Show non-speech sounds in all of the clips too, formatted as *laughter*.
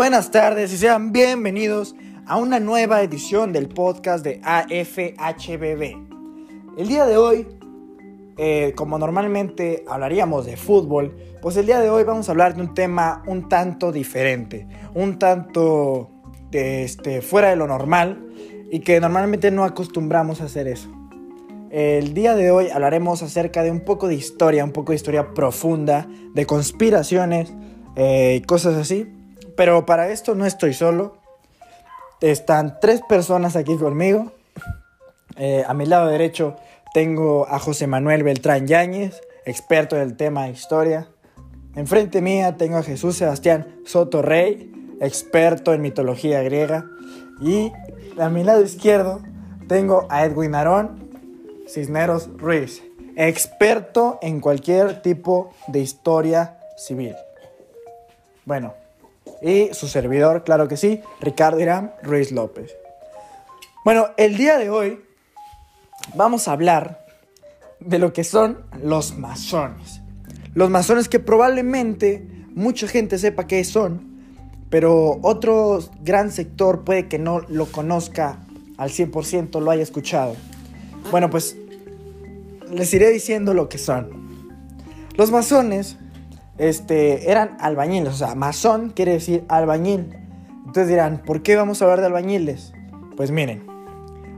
Buenas tardes y sean bienvenidos a una nueva edición del podcast de AFHBB. El día de hoy, eh, como normalmente hablaríamos de fútbol, pues el día de hoy vamos a hablar de un tema un tanto diferente, un tanto este, fuera de lo normal y que normalmente no acostumbramos a hacer eso. El día de hoy hablaremos acerca de un poco de historia, un poco de historia profunda, de conspiraciones eh, y cosas así. Pero para esto no estoy solo. Están tres personas aquí conmigo. Eh, a mi lado derecho tengo a José Manuel Beltrán Yáñez, experto en el tema de historia. Enfrente mía tengo a Jesús Sebastián Soto Rey, experto en mitología griega. Y a mi lado izquierdo tengo a Edwin Arón Cisneros Ruiz, experto en cualquier tipo de historia civil. Bueno, y su servidor, claro que sí, Ricardo Irán Ruiz López. Bueno, el día de hoy vamos a hablar de lo que son los masones. Los masones que probablemente mucha gente sepa qué son, pero otro gran sector puede que no lo conozca al 100%, lo haya escuchado. Bueno, pues les iré diciendo lo que son. Los masones este, eran albañiles, o sea, masón quiere decir albañil. Entonces dirán, ¿por qué vamos a hablar de albañiles? Pues miren,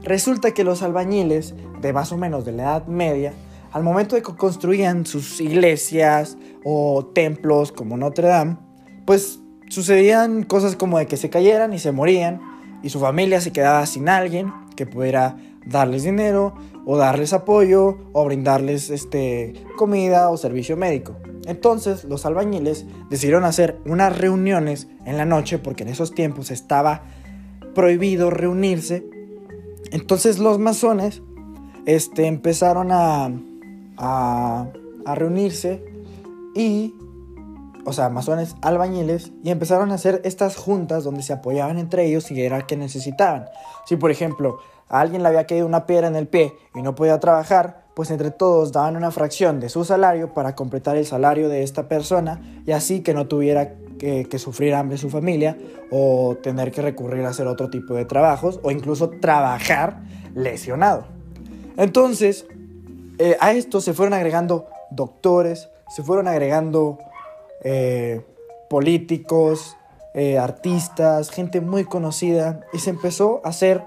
resulta que los albañiles de más o menos de la Edad Media, al momento de que construían sus iglesias o templos como Notre Dame, pues sucedían cosas como de que se cayeran y se morían y su familia se quedaba sin alguien que pudiera darles dinero o darles apoyo o brindarles este, comida o servicio médico. Entonces los albañiles decidieron hacer unas reuniones en la noche porque en esos tiempos estaba prohibido reunirse. Entonces los masones este, empezaron a, a, reunirse y, o sea, masones albañiles, y empezaron a hacer estas juntas donde se apoyaban entre ellos y era que necesitaban. Si por ejemplo a alguien le había caído una piedra en el pie y no podía trabajar, pues entre todos daban una fracción de su salario para completar el salario de esta persona y así que no tuviera que, sufrir hambre su familia o tener que recurrir a hacer otro tipo de trabajos o incluso trabajar lesionado. Entonces, eh, a esto se fueron agregando doctores, se fueron agregando eh, políticos, eh, artistas, gente muy conocida y se empezó a hacer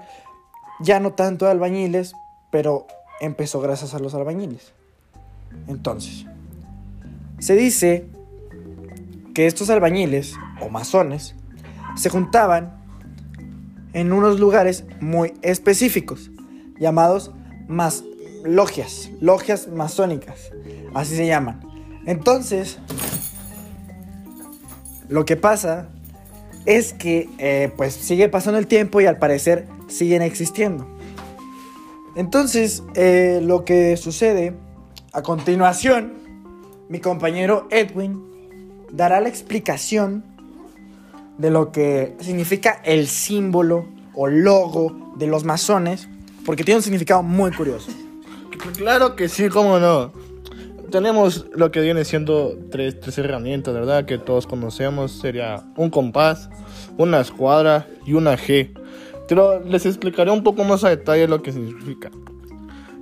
ya no tanto albañiles, pero empezó gracias a los albañiles. Entonces, se dice que estos albañiles o masones se juntaban en unos lugares muy específicos, llamados más logias, logias masónicas, así se llaman. Entonces, lo que pasa es que eh, pues sigue pasando el tiempo y al parecer siguen existiendo. Entonces, eh, lo que sucede a continuación, mi compañero Edwin dará la explicación de lo que significa el símbolo o logo de los masones, porque tiene un significado muy curioso. Claro que sí, cómo no. Tenemos lo que viene siendo tres, tres herramientas, ¿verdad? Que todos conocemos. Sería un compás, una escuadra y una G. Pero les explicaré un poco más a detalle lo que significa.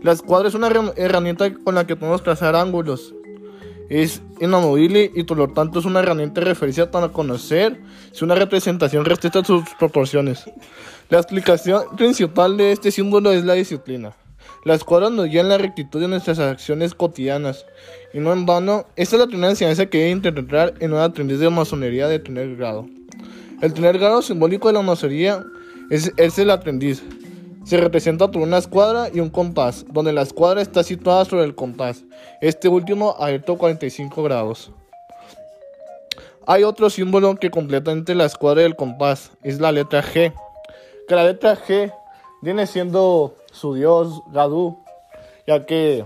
La escuadra es una herramienta con la que podemos trazar ángulos. Es inamovible y por lo tanto es una herramienta de referencia para conocer si una representación respeta sus proporciones. La explicación principal de este símbolo es la disciplina. La escuadra nos guía en la rectitud de nuestras acciones cotidianas. Y no en vano, esta es la primera enseñanza que debe intentar en una aprendiz de masonería de tener grado. El tener grado simbólico de la masonería es, el aprendiz. Se representa por una escuadra y un compás, donde la escuadra está situada sobre el compás, este último abierto 45 grados. Hay otro símbolo que completa entre la escuadra y el compás, es la letra G. Que la letra G viene siendo su dios Gadu, ya que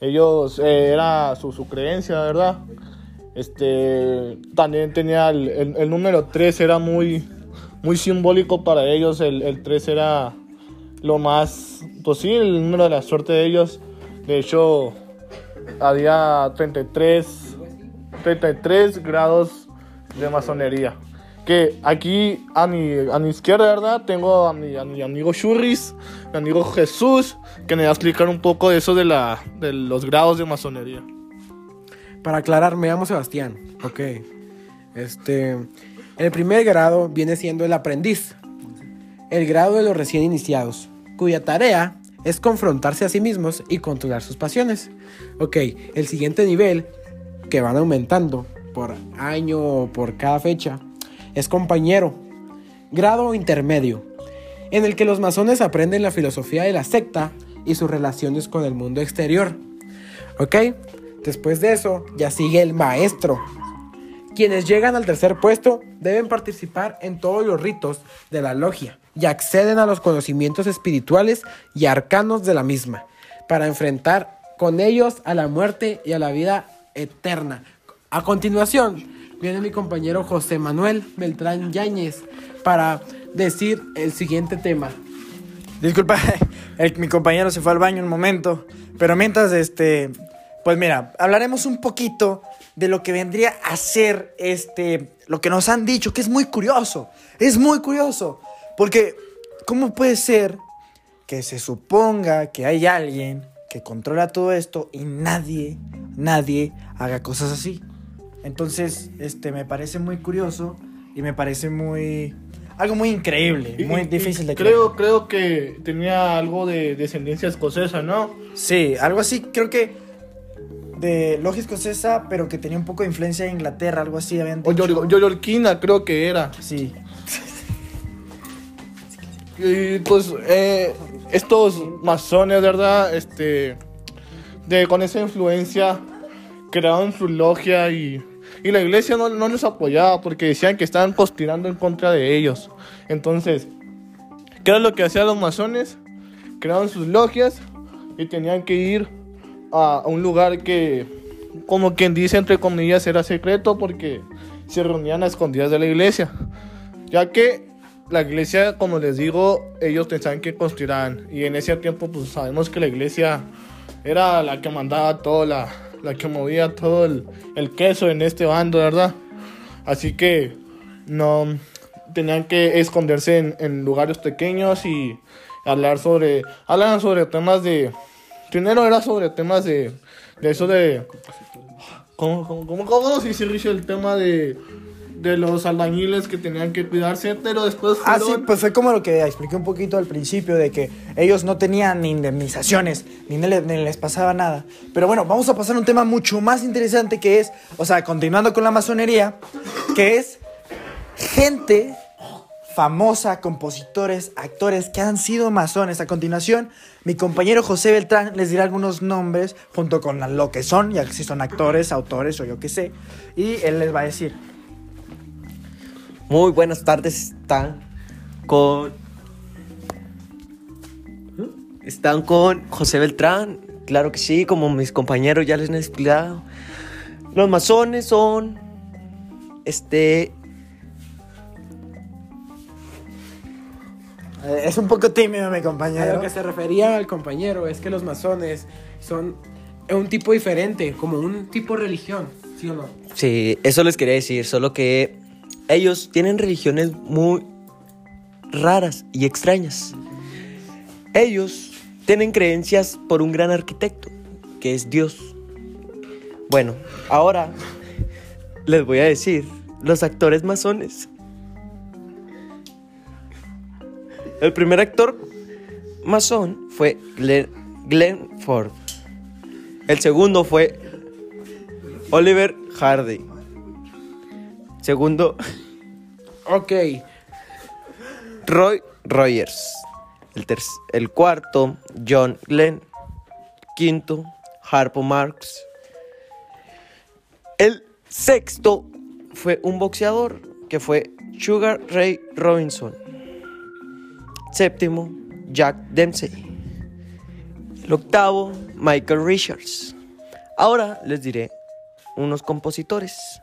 ellos eh, era su, su, creencia, ¿verdad? Este también tenía el, el número 3 era muy muy simbólico para ellos. El, el 3 era lo más, pues sí, el número de la suerte de ellos. De hecho, había 33, 33 grados de masonería. que aquí a mi, a mi izquierda, ¿verdad? Tengo a mi, amigo Churris, mi amigo Jesús, que me va a explicar un poco de eso de, la, de los grados de masonería. Para aclarar, me llamo Sebastián. Ok. Este. El primer grado viene siendo el aprendiz. El grado de los recién iniciados, cuya tarea es confrontarse a sí mismos y controlar sus pasiones. Ok, el siguiente nivel, que van aumentando por año o por cada fecha, es compañero. Grado intermedio, en el que los masones aprenden la filosofía de la secta y sus relaciones con el mundo exterior. ¿Ok? Después de eso, ya sigue el maestro. Quienes llegan al tercer puesto deben participar en todos los ritos de la logia y acceden a los conocimientos espirituales y arcanos de la misma, para enfrentar con ellos a la muerte y a la vida eterna. A continuación, viene mi compañero José Manuel Beltrán Yáñez para decir el siguiente tema. Disculpa, *laughs* mi compañero se fue al baño un momento, pero mientras, este, pues mira, hablaremos un poquito de lo que vendría a ser, este, lo que nos han dicho, que es muy curioso, es muy curioso, porque ¿cómo puede ser que se suponga que hay alguien que controla todo esto y nadie, nadie haga cosas así? Entonces, este, me parece muy curioso y me parece muy, algo muy increíble, muy y- difícil de creer. creo, creo que tenía algo de descendencia escocesa, ¿no? Sí, algo así, creo que de logia escocesa, pero que tenía un poco de influencia de Inglaterra, algo así O dicho. yor- yororquina, creo que era. Sí, Y pues eh, estos masones, ¿verdad? Este, de, con esa influencia crearon su logia y, y la iglesia no, no les apoyaba porque decían que estaban conspirando en contra de ellos. Entonces, ¿qué era lo que hacían los masones? Crearon sus logias y tenían que ir a, un lugar que, como quien dice, entre comillas, era secreto porque se reunían a escondidas de la iglesia. Ya que la iglesia, como les digo, ellos pensaban que conspiraban. Y en ese tiempo, pues sabemos que la iglesia era la que mandaba todo, la, la que movía todo el, el queso en este bando, ¿verdad? Así que no tenían que esconderse en, en lugares pequeños y hablar sobre. Hablaban sobre temas de. Primero era sobre temas de. De eso de. ¿Cómo, cómo, cómo, cómo se dice Richie, el tema de. De los albañiles que tenían que cuidarse, pero después Ah, sí, fueron- pues fue como lo que expliqué un poquito al principio, de que ellos no tenían ni indemnizaciones, ni, le- ni les pasaba nada. Pero bueno, vamos a pasar a un tema mucho más interesante que es, o sea, continuando con la masonería, que es gente famosa, compositores, actores que han sido masones. A continuación, mi compañero José Beltrán les dirá algunos nombres junto con lo que son, ya que si son actores, autores o yo qué sé, y él les va a decir. Muy buenas tardes, están con. Están con José Beltrán, claro que sí, como mis compañeros ya les han explicado. Los masones son. Este. Es un poco tímido mi A compañero. lo que se refería al compañero es que los masones son un tipo diferente, como un tipo de religión, ¿sí o no? Sí, eso les quería decir, solo que ellos tienen religiones muy raras y extrañas. Ellos tienen creencias por un gran arquitecto, que es Dios. Bueno, ahora les voy a decir los actores masones. El primer actor masón fue Glenn, Glenn Ford. El segundo fue Oliver Hardy. Segundo, *laughs* Ok, Roy Rogers. El, el cuarto, John Glenn. Quinto, Harpo Marx. El sexto fue un boxeador que fue Sugar Ray Robinson. Séptimo, Jack Dempsey. El octavo, Michael Richards. Ahora les diré unos compositores.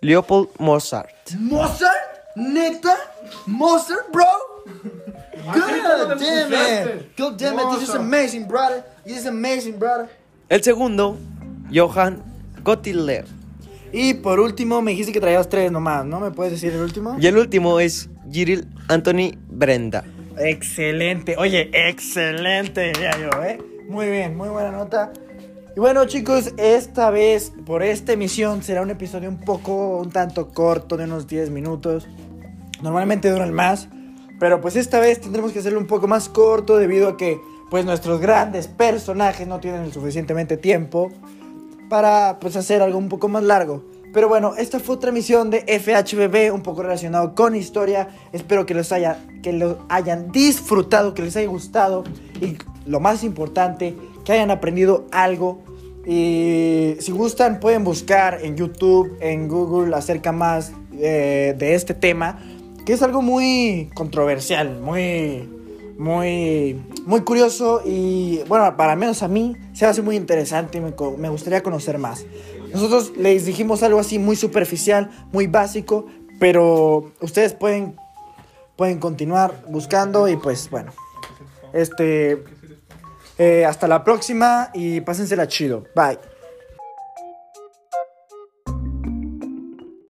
Leopold Mozart. ¿Mozart? ¿Neta? ¿Mozart, bro? God damn it. God damn it. This is amazing, brother. This is amazing, brother. El segundo, Johann Gottlieb. Y por último, me dijiste que traías tres nomás, ¿no? ¿Me puedes decir el último? Y el último es Jiril Anthony Brenda. Excelente, oye, excelente, diría yo, ¿eh? Muy bien, muy buena nota. Y bueno, chicos, esta vez, por esta emisión, será un episodio un poco, un tanto corto, de unos 10 minutos. Normalmente duran más, pero pues esta vez tendremos que hacerlo un poco más corto debido a que, pues, nuestros grandes personajes no tienen el suficientemente tiempo para, pues, hacer algo un poco más largo. Pero bueno, esta fue otra emisión de FHBB, un poco relacionado con historia. Espero que los haya, que hayan disfrutado, que les haya gustado y lo más importante, que hayan aprendido algo. Y si gustan, pueden buscar en YouTube, en Google, acerca más eh, de este tema, que es algo muy controversial, muy, muy, muy curioso y bueno, para menos a mí se hace muy interesante y me gustaría conocer más. Nosotros les dijimos algo así muy superficial, muy básico, pero ustedes pueden, pueden continuar buscando y pues bueno, este, eh, hasta la próxima y pásensela chido. Bye.